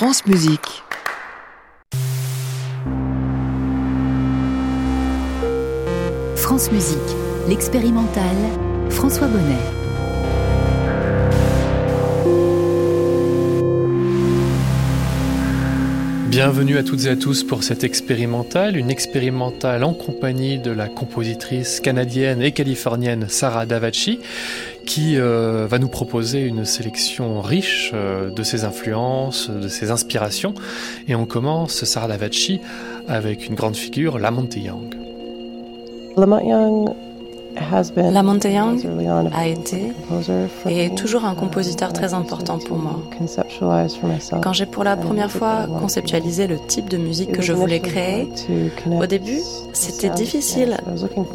France Musique. France Musique, l'expérimental, François Bonnet. Bienvenue à toutes et à tous pour cette expérimentale, une expérimentale en compagnie de la compositrice canadienne et californienne Sarah Davachi, qui euh, va nous proposer une sélection riche euh, de ses influences, de ses inspirations. Et on commence, Sarah Davachi, avec une grande figure, Lamont Young. Lamont Young Lamont Young a été et est toujours un compositeur très important pour moi. Quand j'ai pour la première fois conceptualisé le type de musique que je voulais créer, au début, c'était difficile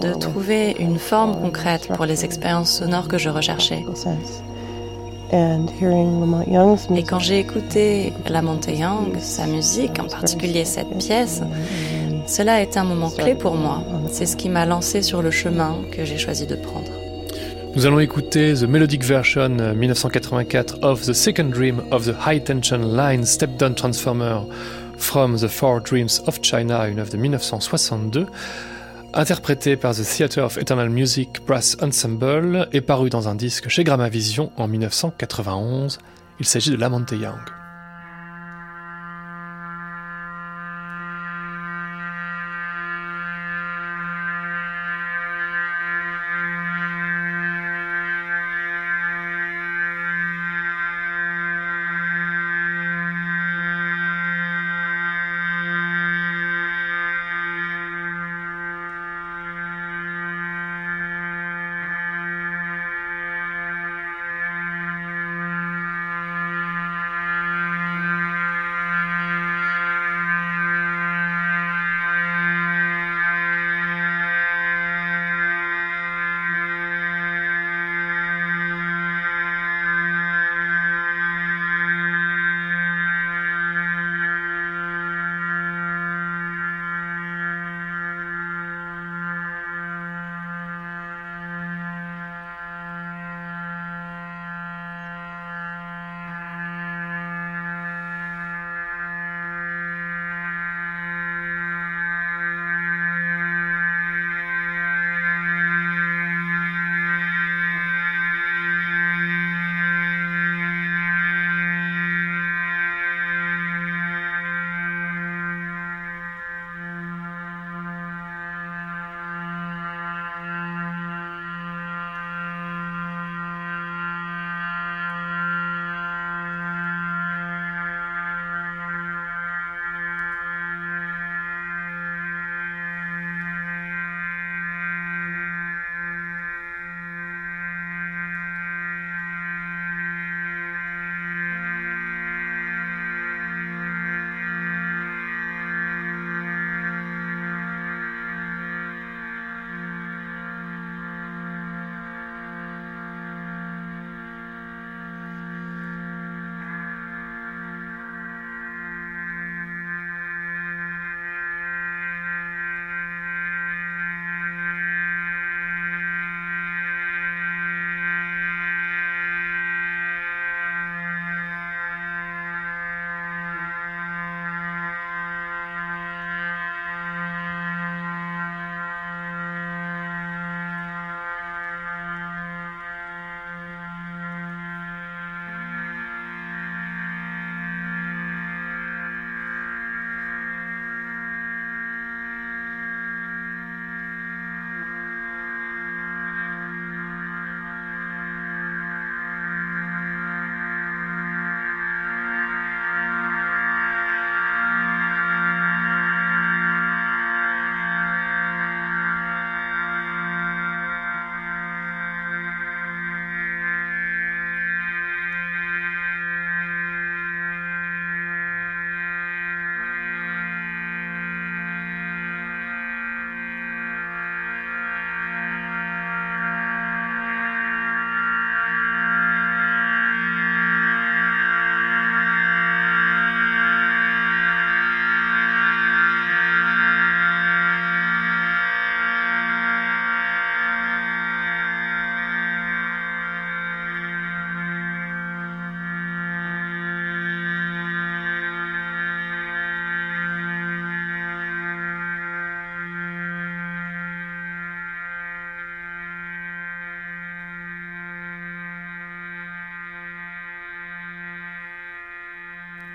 de trouver une forme concrète pour les expériences sonores que je recherchais. Et quand j'ai écouté Lamont Young, sa musique, en particulier cette pièce, cela a été un moment clé pour moi. C'est ce qui m'a lancé sur le chemin que j'ai choisi de prendre. Nous allons écouter The Melodic Version 1984 of The Second Dream of the High Tension Line Step Down Transformer from The Four Dreams of China, une œuvre de 1962, interprétée par The Theatre of Eternal Music Brass Ensemble et parue dans un disque chez Grammavision en 1991. Il s'agit de Lamante Young.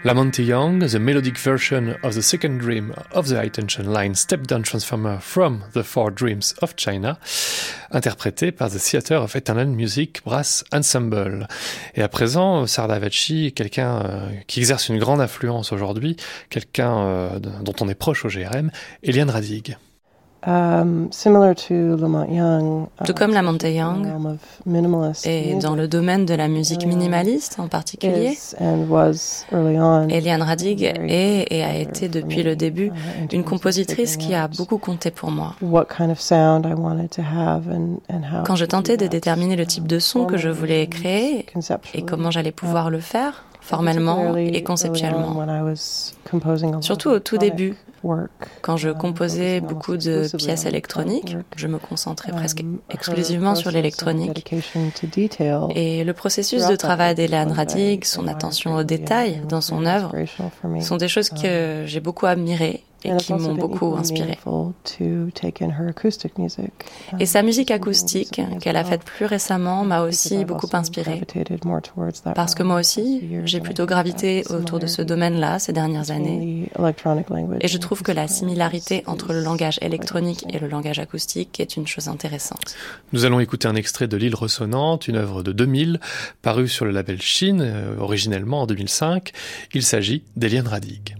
Lamonte Young, the melodic version of the second dream of the high tension line step down transformer from the Four Dreams of China, interprété par the Theater of Eternal Music Brass Ensemble. Et à présent, Sardavachi, quelqu'un euh, qui exerce une grande influence aujourd'hui, quelqu'un euh, dont on est proche au GRM, Eliane Radig. Um, Tout comme Lamonte Young, et dans le domaine de la musique minimaliste en particulier, Eliane Radig est et a été depuis le début une compositrice qui a beaucoup compté pour moi. Quand je tentais de déterminer le type de son que je voulais créer et comment j'allais pouvoir le faire, formellement et conceptuellement. Surtout au tout début, quand je composais beaucoup de pièces électroniques, je me concentrais presque um, exclusivement sur l'électronique. Et le processus de travail d'Eliane Radig, son attention aux détails dans son œuvre, sont des choses que um, j'ai beaucoup admirées et qui m'ont beaucoup inspiré. Et sa musique acoustique, qu'elle a faite plus récemment, m'a aussi beaucoup inspiré. Parce que moi aussi, j'ai plutôt gravité autour de ce domaine-là ces dernières années. Et je trouve que la similarité entre le langage électronique et le langage acoustique est une chose intéressante. Nous allons écouter un extrait de L'île ressonnante, une œuvre de 2000, parue sur le label Chine, euh, originellement en 2005. Il s'agit d'Eliane Radig.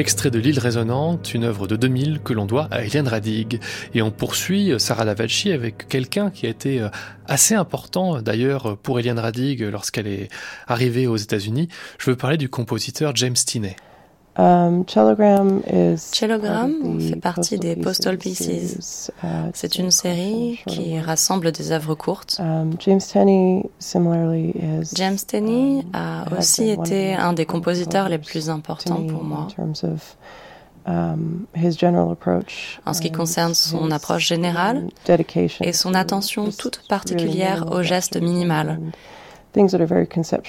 Extrait de L'île résonante, une œuvre de 2000 que l'on doit à Eliane Radig. Et on poursuit Sarah Davalchi avec quelqu'un qui a été euh, assez important d'ailleurs pour Eliane Radig lorsqu'elle est arrivée aux États-Unis. Je veux parler du compositeur James Tinney. Um, Cellogram fait partie des Postal Pieces. Uh, C'est une série qui rassemble des œuvres courtes. Um, James Tenney um, a aussi été un des compositeurs les plus importants pour moi. En ce qui concerne son approche générale et son attention toute particulière au geste minimal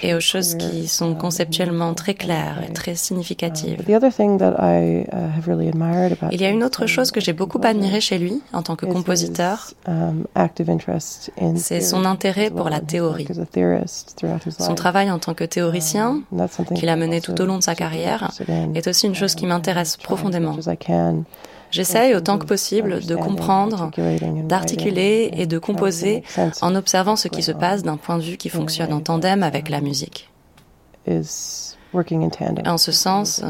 et aux choses qui sont conceptuellement très claires et très significatives. Uh, Il y a une autre chose que j'ai beaucoup admirée chez lui en tant que compositeur, um, c'est son intérêt pour la théorie. Son travail en tant que théoricien, um, qu'il a mené tout au long de sa carrière, est aussi une chose qui m'intéresse profondément. J'essaye autant que possible de comprendre, d'articuler et de composer en observant ce qui se passe d'un point de vue qui fonctionne en tandem avec la musique. En ce sens,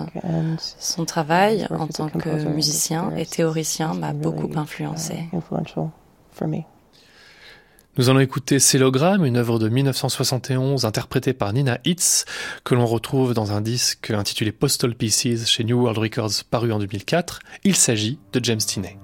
son travail en tant que musicien et théoricien m'a beaucoup influencé. Nous allons écouter Célogramme, une œuvre de 1971 interprétée par Nina Hitz, que l'on retrouve dans un disque intitulé Postal Pieces chez New World Records paru en 2004. Il s'agit de James Tinney.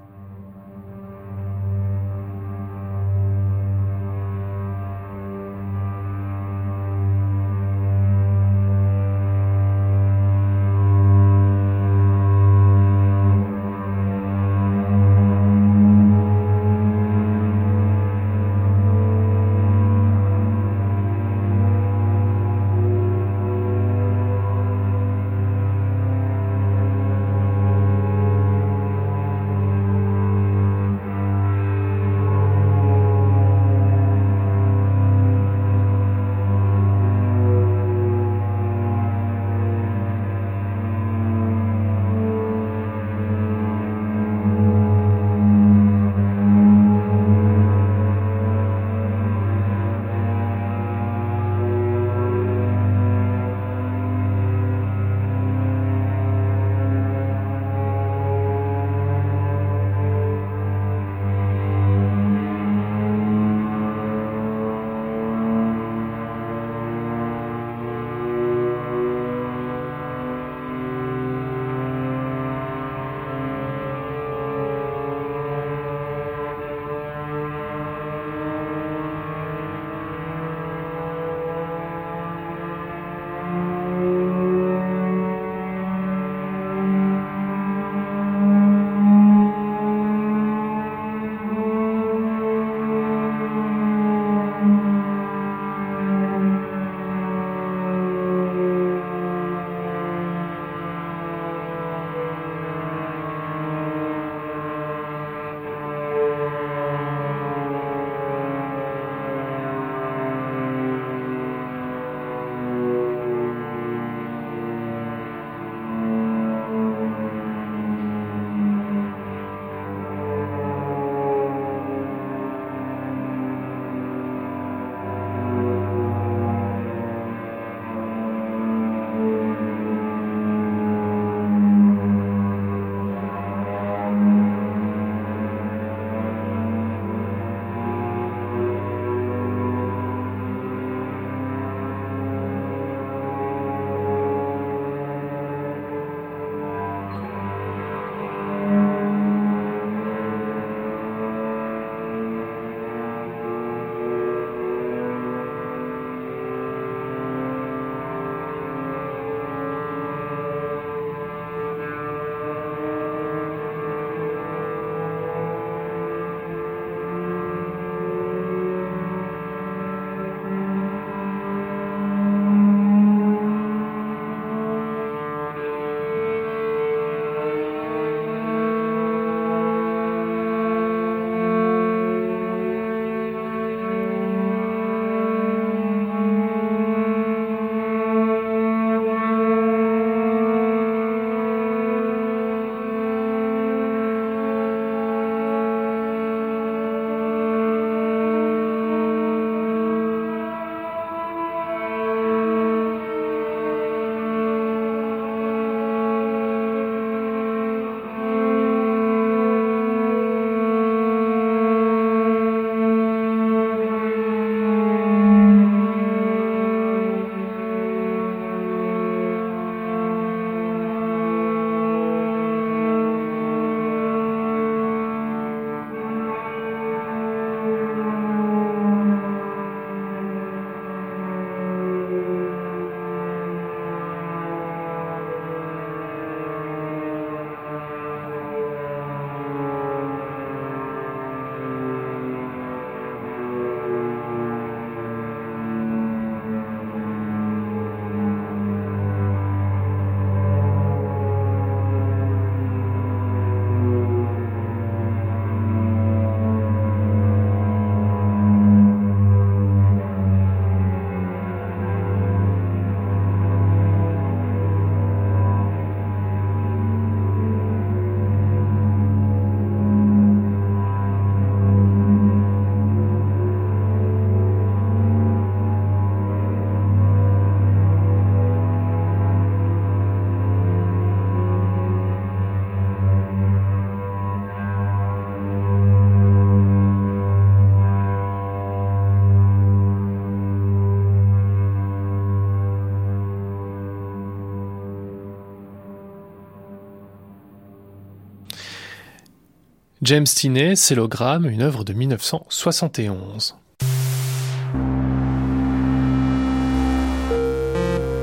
James Tinney, Célogramme, une œuvre de 1971.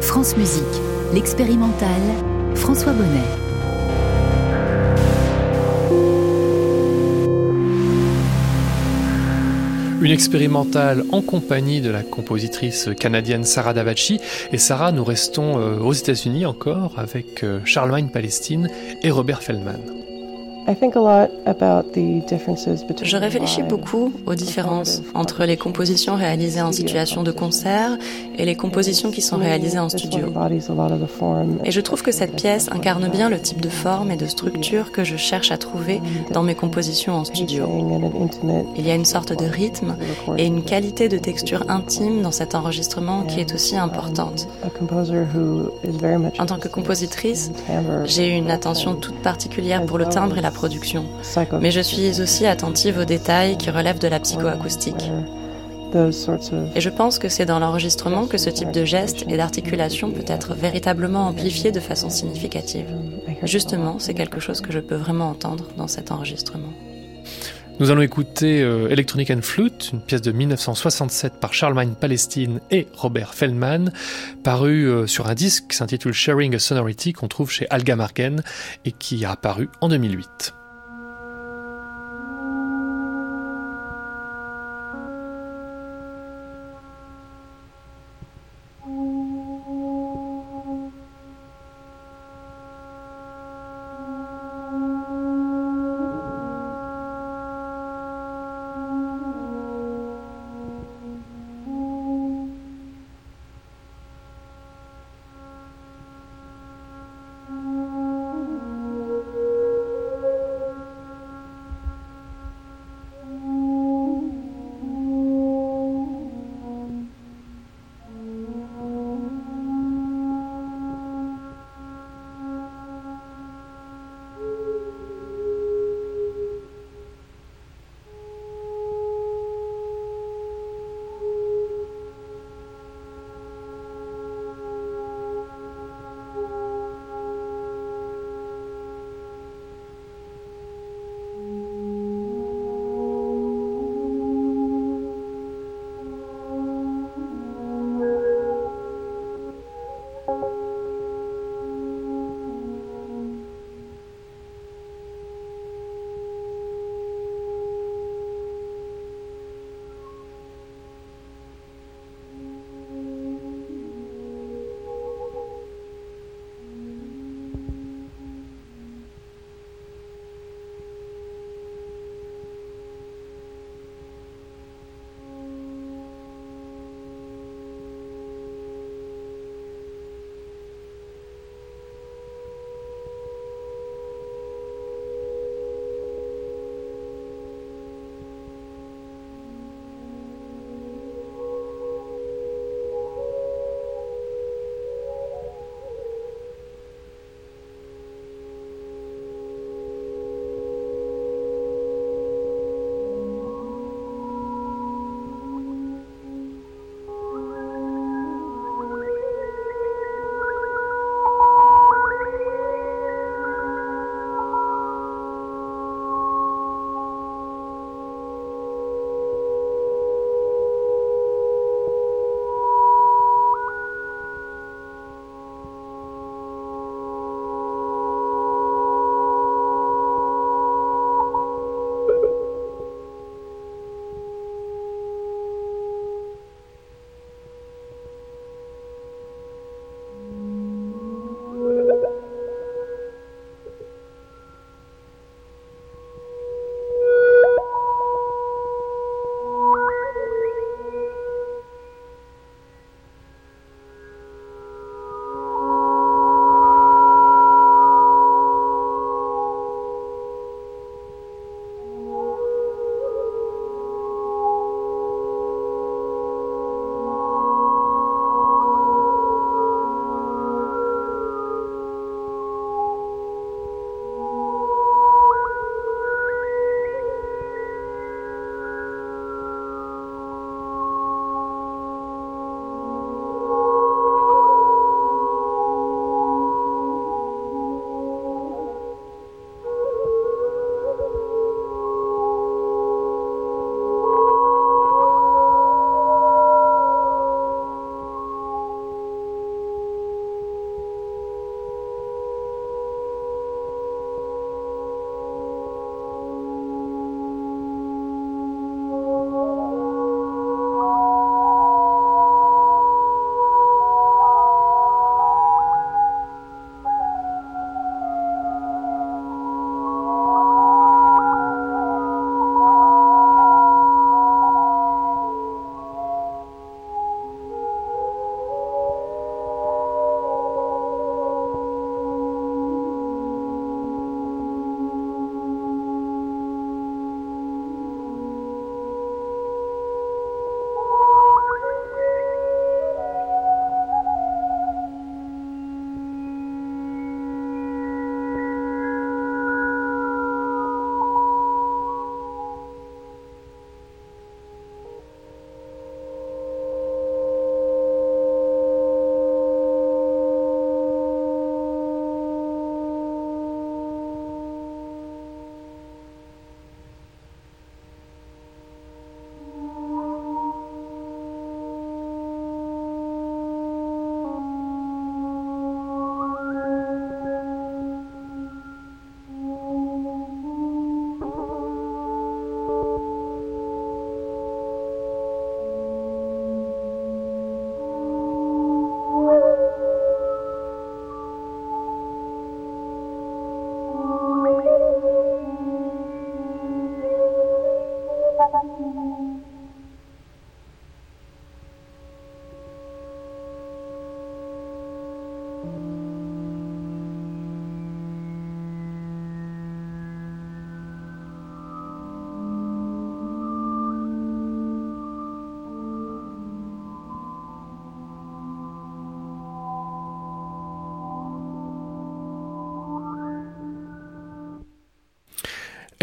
France Musique, l'expérimental, François Bonnet. Une expérimentale en compagnie de la compositrice canadienne Sarah Davachi. Et Sarah, nous restons euh, aux États-Unis encore avec euh, Charlemagne Palestine et Robert Feldman. Je réfléchis beaucoup aux différences entre les compositions réalisées en situation de concert et les compositions qui sont réalisées en studio. Et je trouve que cette pièce incarne bien le type de forme et de structure que je cherche à trouver dans mes compositions en studio. Il y a une sorte de rythme et une qualité de texture intime dans cet enregistrement qui est aussi importante. En tant que compositrice, j'ai une attention toute particulière pour le timbre et la production. Mais je suis aussi attentive aux détails qui relèvent de la psychoacoustique. Et je pense que c'est dans l'enregistrement que ce type de geste et d'articulation peut être véritablement amplifié de façon significative. Justement, c'est quelque chose que je peux vraiment entendre dans cet enregistrement. Nous allons écouter euh, Electronic and Flute, une pièce de 1967 par Charlemagne Palestine et Robert Feldman, parue euh, sur un disque qui s'intitule Sharing a Sonority qu'on trouve chez Alga Marken et qui a apparu en 2008.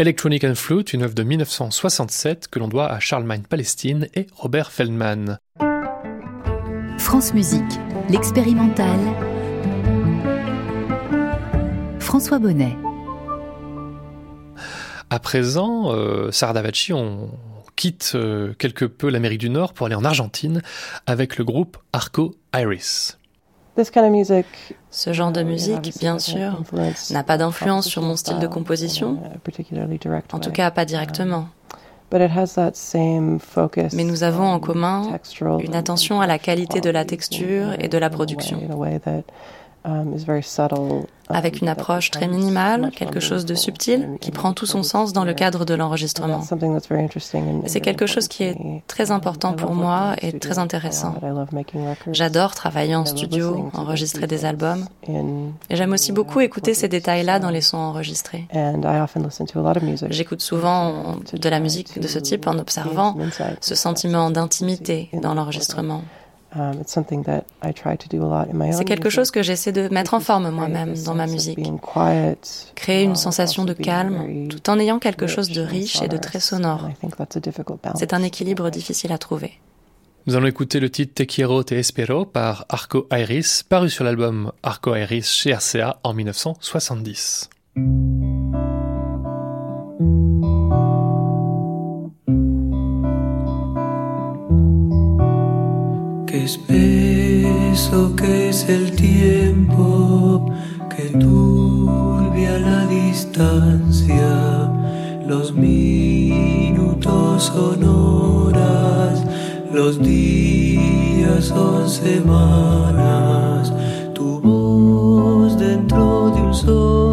Electronic and Flute, une œuvre de 1967 que l'on doit à Charlemagne Palestine et Robert Feldman. France Musique, l'expérimental. François Bonnet. À présent, euh, Sardavachi, on quitte euh, quelque peu l'Amérique du Nord pour aller en Argentine avec le groupe Arco Iris. Ce genre de musique, bien sûr, n'a pas d'influence sur mon style de composition, en tout cas pas directement. Mais nous avons en commun une attention à la qualité de la texture et de la production. Um, avec une approche très minimale, quelque chose de subtil qui prend tout son sens dans le cadre de l'enregistrement. C'est quelque chose qui est très important pour moi et très intéressant. J'adore travailler en studio, enregistrer des albums. Et j'aime aussi beaucoup écouter ces détails-là dans les sons enregistrés. J'écoute souvent de la musique de ce type en observant ce sentiment d'intimité dans l'enregistrement. Um, C'est quelque chose que j'essaie de mettre en forme moi-même dans ma musique. Créer une uh, sensation de calme tout en ayant quelque chose de riche et de très sonore. C'est un équilibre difficile à trouver. Nous allons écouter le titre Te quiero, te espero par Arco Iris, paru sur l'album Arco Iris chez RCA en 1970. Espeso que es el tiempo, que turbia la distancia, los minutos son horas, los días son semanas, tu voz dentro de un sobre,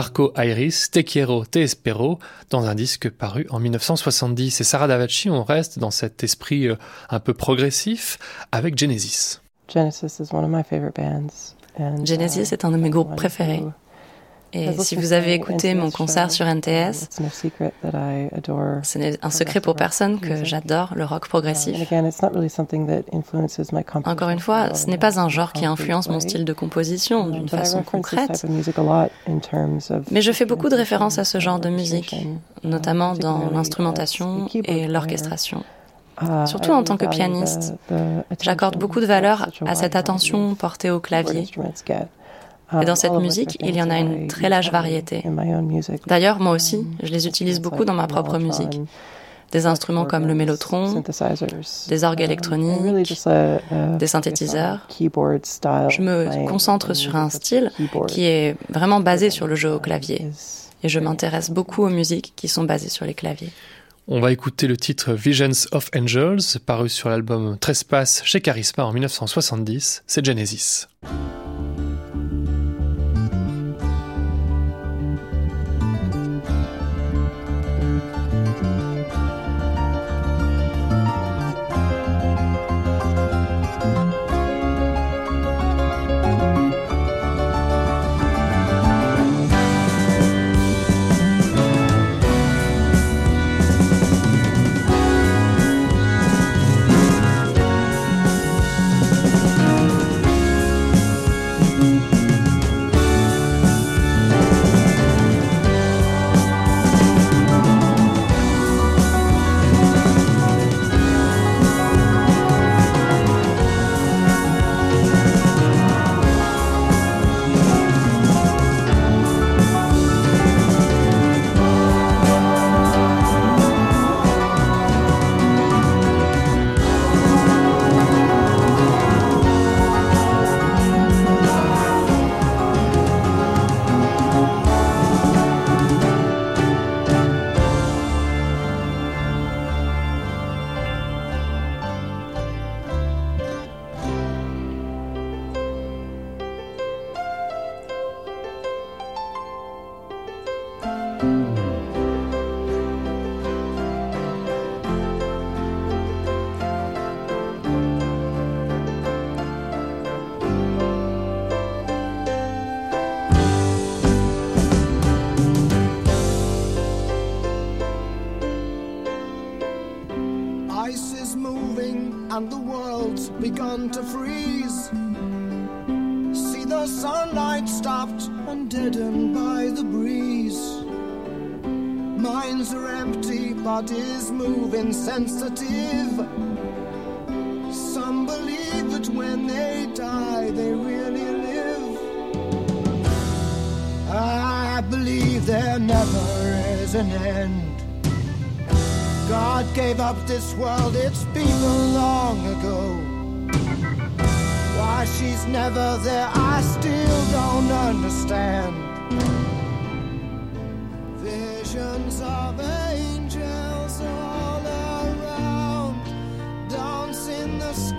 Arco Iris, Te quiero, te espero, dans un disque paru en 1970. Et Sarah Davachi, on reste dans cet esprit euh, un peu progressif avec Genesis. Genesis Genesis est un de mes groupes préférés. Et si vous avez écouté mon concert sur NTS, ce n'est un secret pour personne que j'adore le rock progressif. Encore une fois, ce n'est pas un genre qui influence mon style de composition d'une façon concrète, mais je fais beaucoup de références à ce genre de musique, notamment dans l'instrumentation et l'orchestration. Uh, Surtout en tant que pianiste, j'accorde beaucoup de valeur à cette attention portée au clavier. Et dans cette musique, il y en a une très large variété. D'ailleurs, moi aussi, je les utilise beaucoup dans ma propre musique. Des instruments comme le mélotron, des orgues électroniques, des synthétiseurs. Je me concentre sur un style qui est vraiment basé sur le jeu au clavier. Et je m'intéresse beaucoup aux musiques qui sont basées sur les claviers. On va écouter le titre Visions of Angels, paru sur l'album Trespass chez Charisma en 1970. C'est Genesis. Sensitive. Some believe that when they die, they really live. I believe there never is an end. God gave up this world, its people long ago. Why she's never there, I still don't understand. Visions of angels.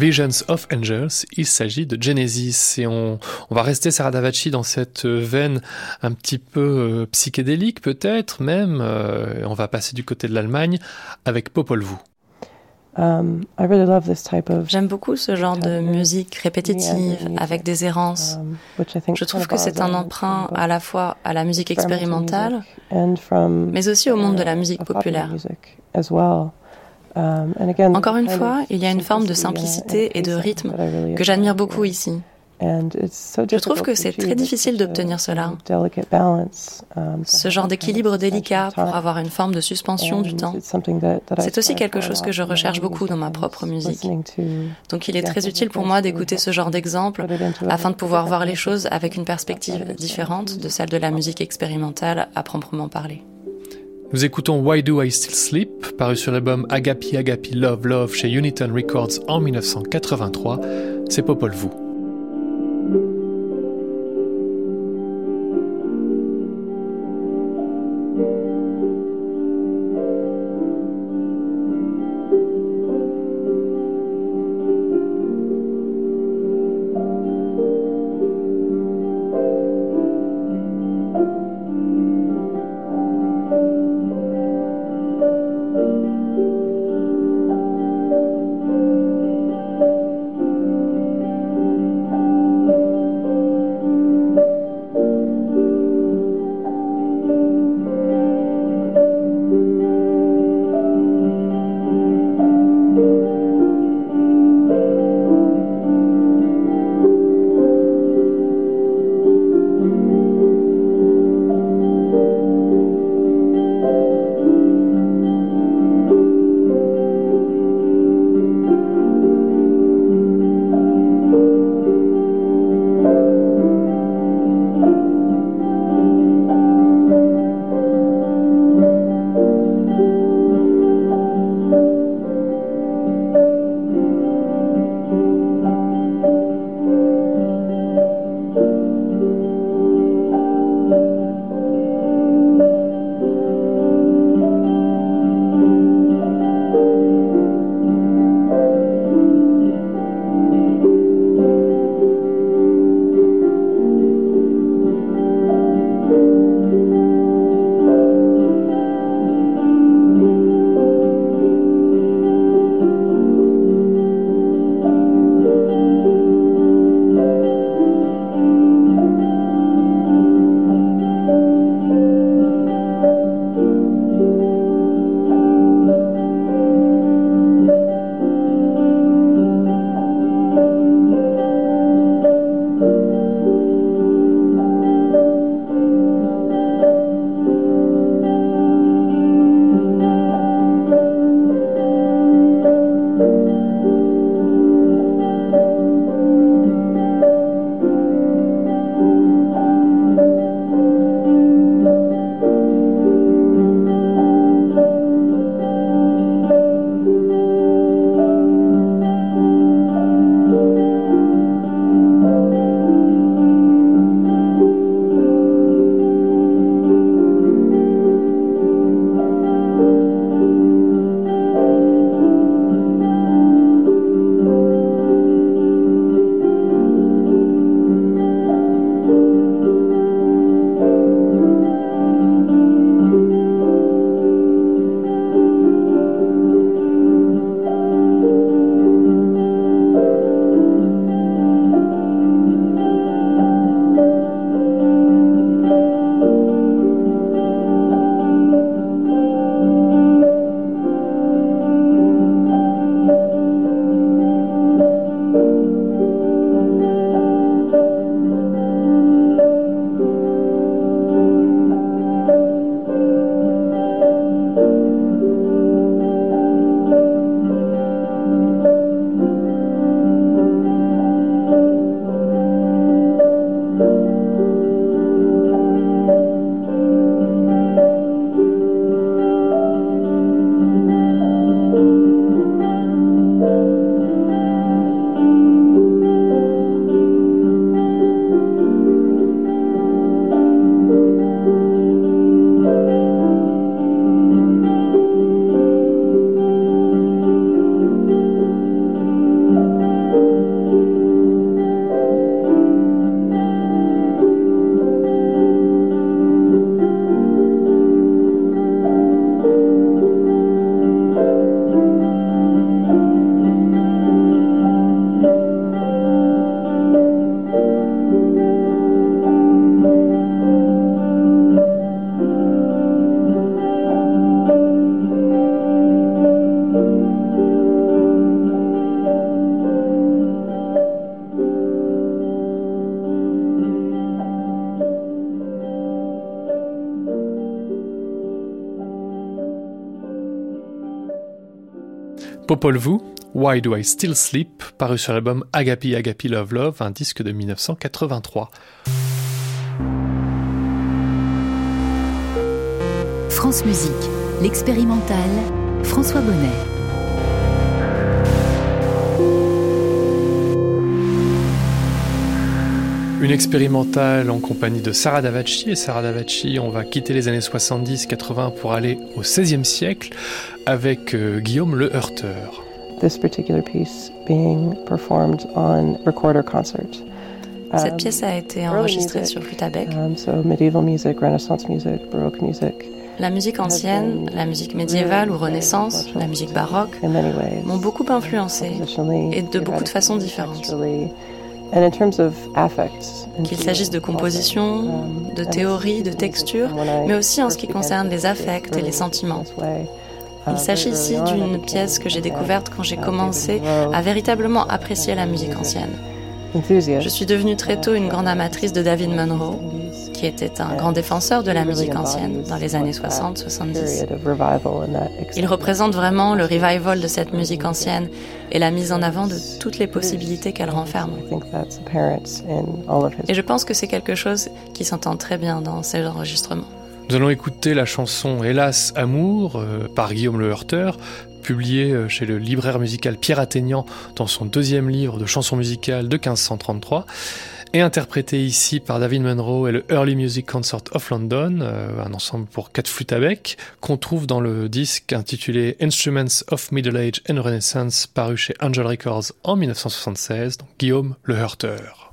Visions of Angels, il s'agit de Genesis et on, on va rester Sarah Davachi dans cette veine un petit peu euh, psychédélique peut-être même, euh, on va passer du côté de l'Allemagne avec Popol Vuh. Um, J'aime beaucoup ce genre de musique répétitive avec des errances. Um, Je trouve que c'est un emprunt à la fois à la musique expérimentale, mais aussi au monde de la musique populaire. Um, Encore une fois, il y a une forme de simplicité et de rythme que j'admire beaucoup ici. Je trouve que c'est très difficile d'obtenir cela. Um, Ce genre d'équilibre délicat pour avoir une forme de suspension du temps. C'est aussi quelque chose que je recherche beaucoup dans ma propre musique. Donc il est très utile pour moi d'écouter ce genre d'exemple afin de pouvoir voir les choses avec une perspective différente de celle de la musique expérimentale à proprement parler. Nous écoutons Why Do I Still Sleep, paru sur l'album Agapi Agapi Love Love chez Uniton Records en 1983. C'est Popol Vuh. Popol Vuh, Why Do I Still Sleep, paru sur l'album Agapi Agapi Love Love, un disque de 1983. France Musique, l'expérimental, François Bonnet. Une expérimentale en compagnie de Sarah Davachi. Et Sarah Davachi, on va quitter les années 70-80 pour aller au XVIe siècle avec euh, Guillaume Le Heurteur. Cette pièce a été enregistrée sur flûte à bec. Um, la musique ancienne, la musique médiévale ou renaissance, la musique baroque m'ont beaucoup influencé et de beaucoup de façons différentes. Qu'il s'agisse de composition, um, de théorie, de texture, mais aussi en ce qui concerne les affects et les sentiments. Il s'agit ici d'une pièce que j'ai découverte quand j'ai commencé à véritablement apprécier la musique ancienne. Je suis devenue très tôt une grande amatrice de David Monroe, qui était un grand défenseur de la musique ancienne dans les années 60-70. Il représente vraiment le revival de cette musique ancienne et la mise en avant de toutes les possibilités qu'elle renferme. Et je pense que c'est quelque chose qui s'entend très bien dans ces enregistrements. Nous allons écouter la chanson Hélas Amour euh, par Guillaume Le Heurteur, publiée euh, chez le libraire musical Pierre Atteignant dans son deuxième livre de chansons musicales de 1533 et interprétée ici par David Monroe et le Early Music Concert of London, euh, un ensemble pour quatre flûtes à bec, qu'on trouve dans le disque intitulé Instruments of Middle Age and Renaissance, paru chez Angel Records en 1976, donc Guillaume Le Heurteur.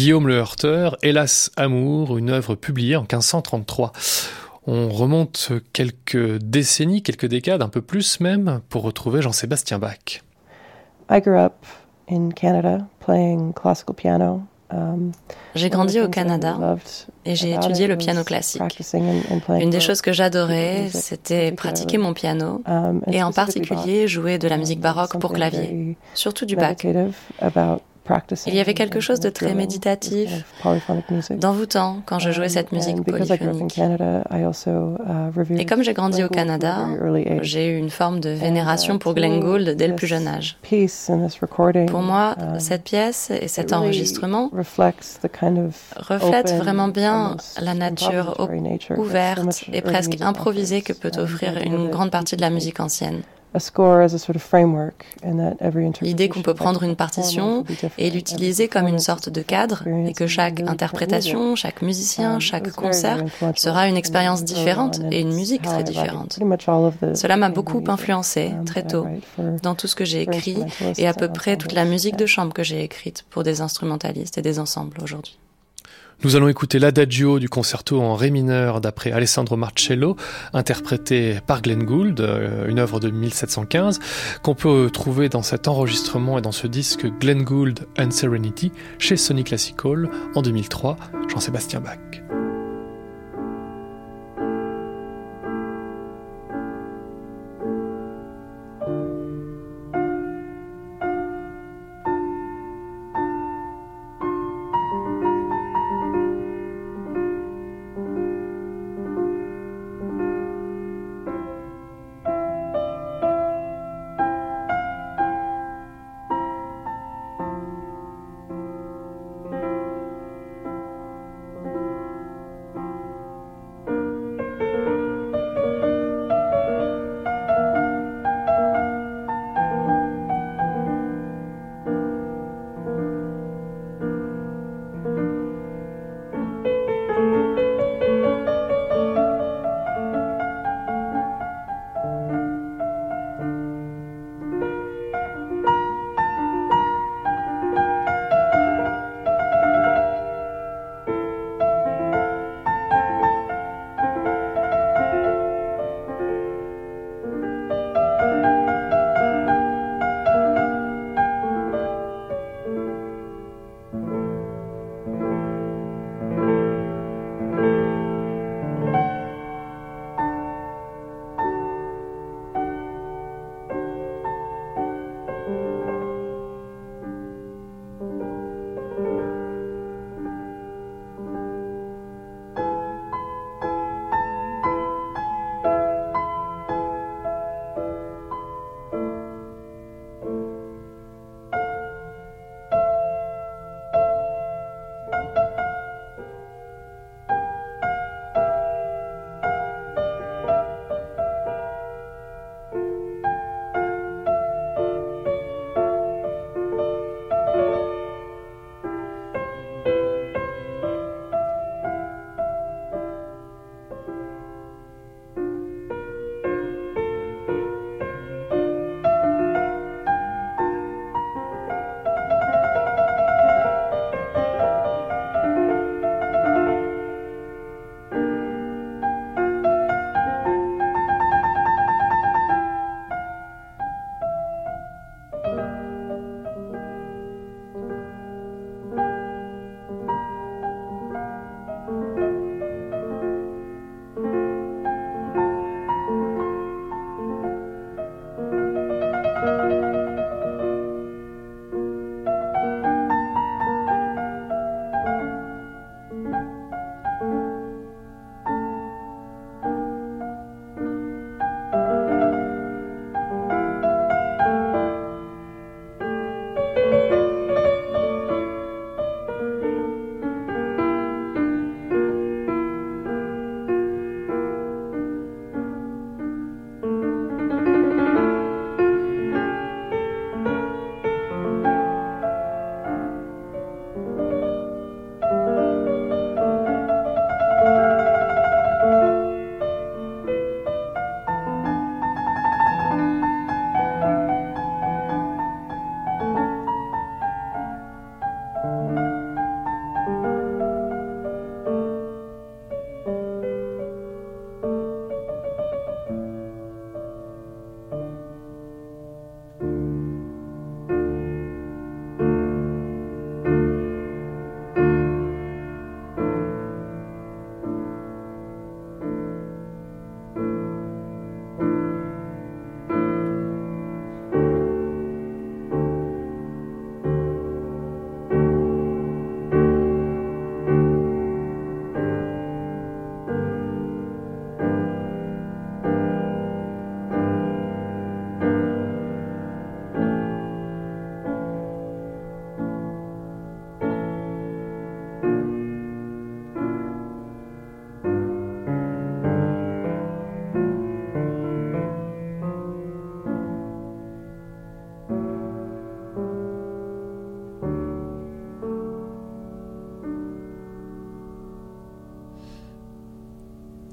Guillaume le Heurteur, Hélas Amour, une œuvre publiée en 1533. On remonte quelques décennies, quelques décades, un peu plus même, pour retrouver Jean-Sébastien Bach. j'ai grandi au Canada et j'ai étudié le piano classique. Une des choses que j'adorais, c'était pratiquer mon piano um, et en particulier jouer de la musique baroque pour clavier, surtout du Bach. Il y avait quelque chose de très méditatif, d'envoûtant quand je jouais cette musique polyphonique. Uh, Et comme j'ai grandi au Canada, j'ai eu une forme de vénération pour Glenn Gould dès le plus jeune âge. Pour moi, um, cette pièce et cet enregistrement reflètent vraiment bien la nature ouverte et presque improvisée que peut offrir une grande partie de la musique ancienne. L'idée qu'on peut prendre une partition et l'utiliser comme une sorte de cadre et que chaque interprétation, chaque musicien, chaque concert sera une expérience différente et une musique très différente. Cela m'a beaucoup influencé um, très tôt dans tout ce que j'ai écrit et à peu près toute la musique de chambre que j'ai écrite pour des instrumentalistes et des ensembles aujourd'hui. Nous allons écouter l'adagio du concerto en ré mineur d'après Alessandro Marcello, interprété par Glenn Gould, euh, une œuvre de 1715, qu'on peut trouver dans cet enregistrement et dans ce disque Glenn Gould and Serenity chez Sony Classical en 2003, Jean-Sébastien Bach.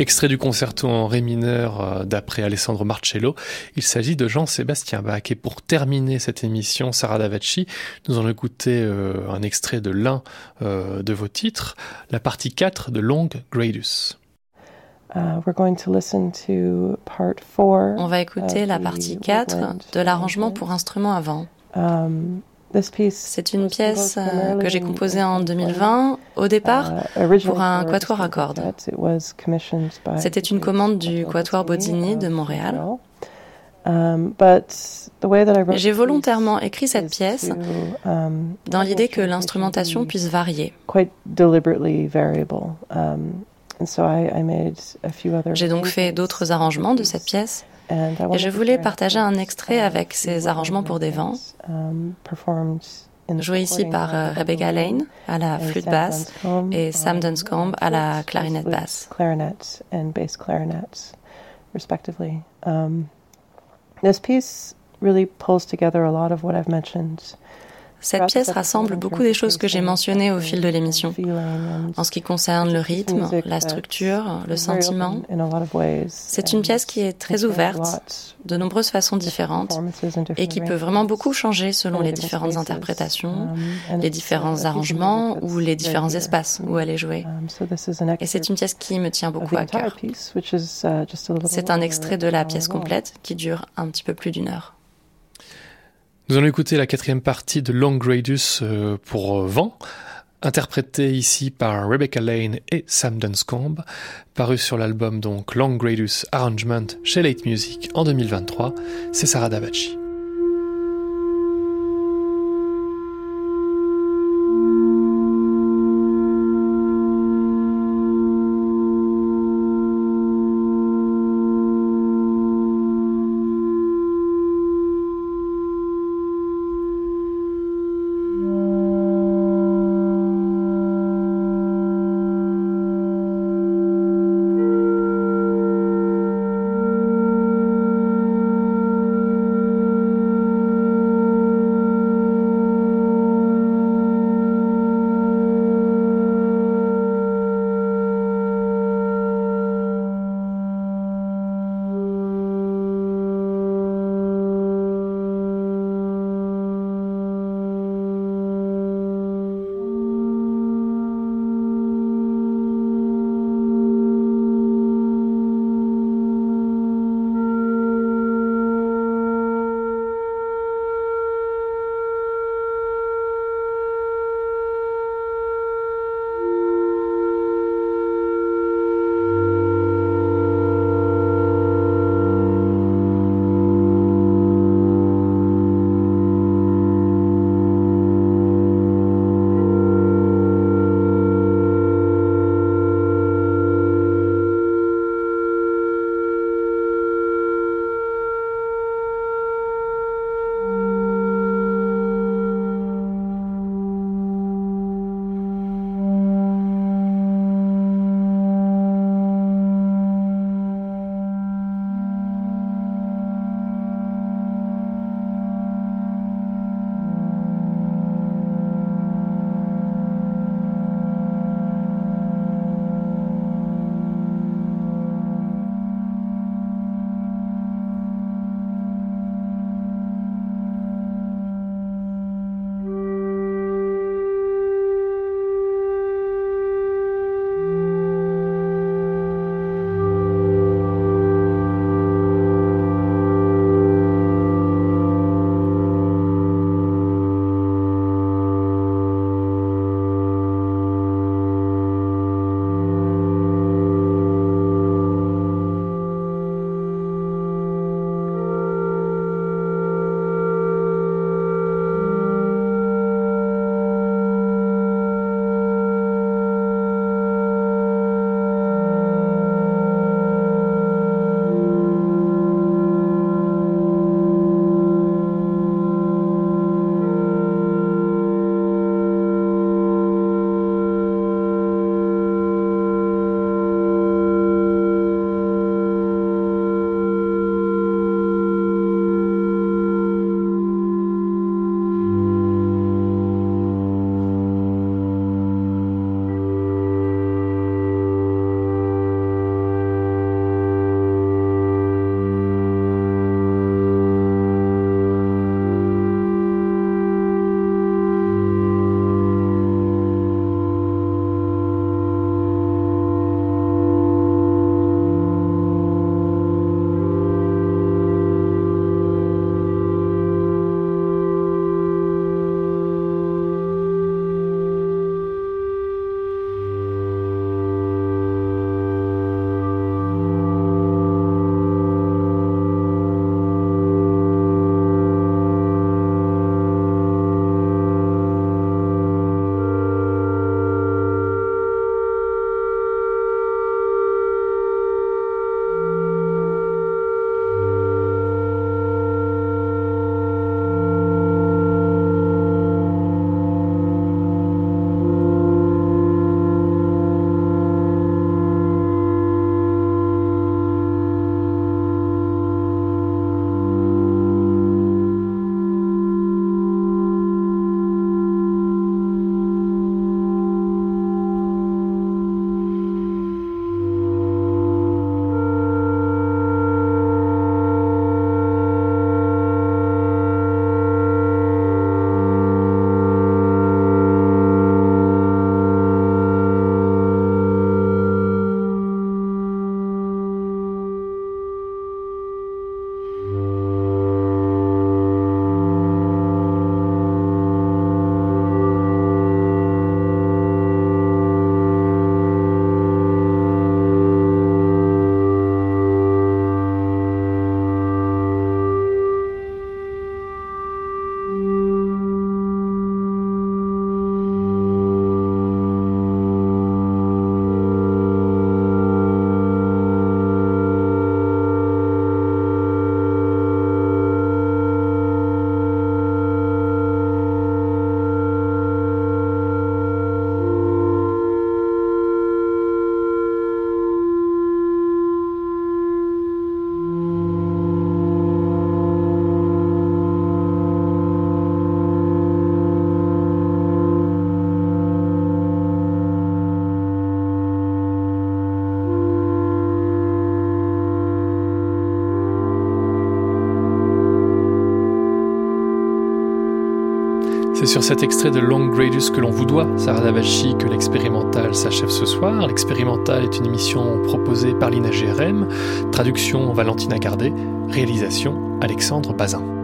Extrait du concerto en ré mineur euh, d'après Alessandro Marcello, il s'agit de Jean-Sébastien Bach. Et pour terminer cette émission, Sarah Davachi, nous allons écouter euh, un extrait de l'un euh, de vos titres, la partie 4 de Long Gradus. Uh, On va écouter la partie 4 de l'arrangement pour instruments avant. Um, c'est une pièce euh, que j'ai composée en 2020, au départ, uh, pour un quatuor à cordes. C'était une commande du quatuor Bozzini de Montréal. Um, j'ai volontairement écrit cette pièce um, dans l'idée que l'instrumentation puisse varier. J'ai donc fait d'autres arrangements de cette pièce et je voulais partager un extrait avec ces arrangements pour des vents, um, joué ici par euh, Rebecca Lane à la flûte basse et Sam Dunscombe à la clarinette basse. Um, this piece really pulls together a lot of what I've mentioned cette pièce rassemble beaucoup des choses que j'ai mentionnées au fil de l'émission, en ce qui concerne le rythme, la structure, le sentiment. C'est une pièce qui est très ouverte, de nombreuses façons différentes, et qui peut vraiment beaucoup changer selon les différentes interprétations, um, les différents arrangements ou les différents espaces où elle est jouée. Um, et c'est une pièce qui me tient beaucoup à cœur. Uh, c'est un extrait de la pièce complète qui dure un petit peu plus d'une heure. Nous allons écouter la quatrième partie de Long Gradus euh, pour euh, vent, interprétée ici par Rebecca Lane et Sam Dunscombe, paru sur l'album donc Long Gradus Arrangement chez Late Music en 2023. C'est Sarah Davachi. Sur cet extrait de Long Gradus que l'on vous doit, Sarah Davachi, que l'expérimental s'achève ce soir. L'expérimental est une émission proposée par l'INA GRM, traduction Valentina Gardet, réalisation Alexandre Bazin.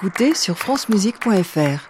Réécouter sur francemusique.fr.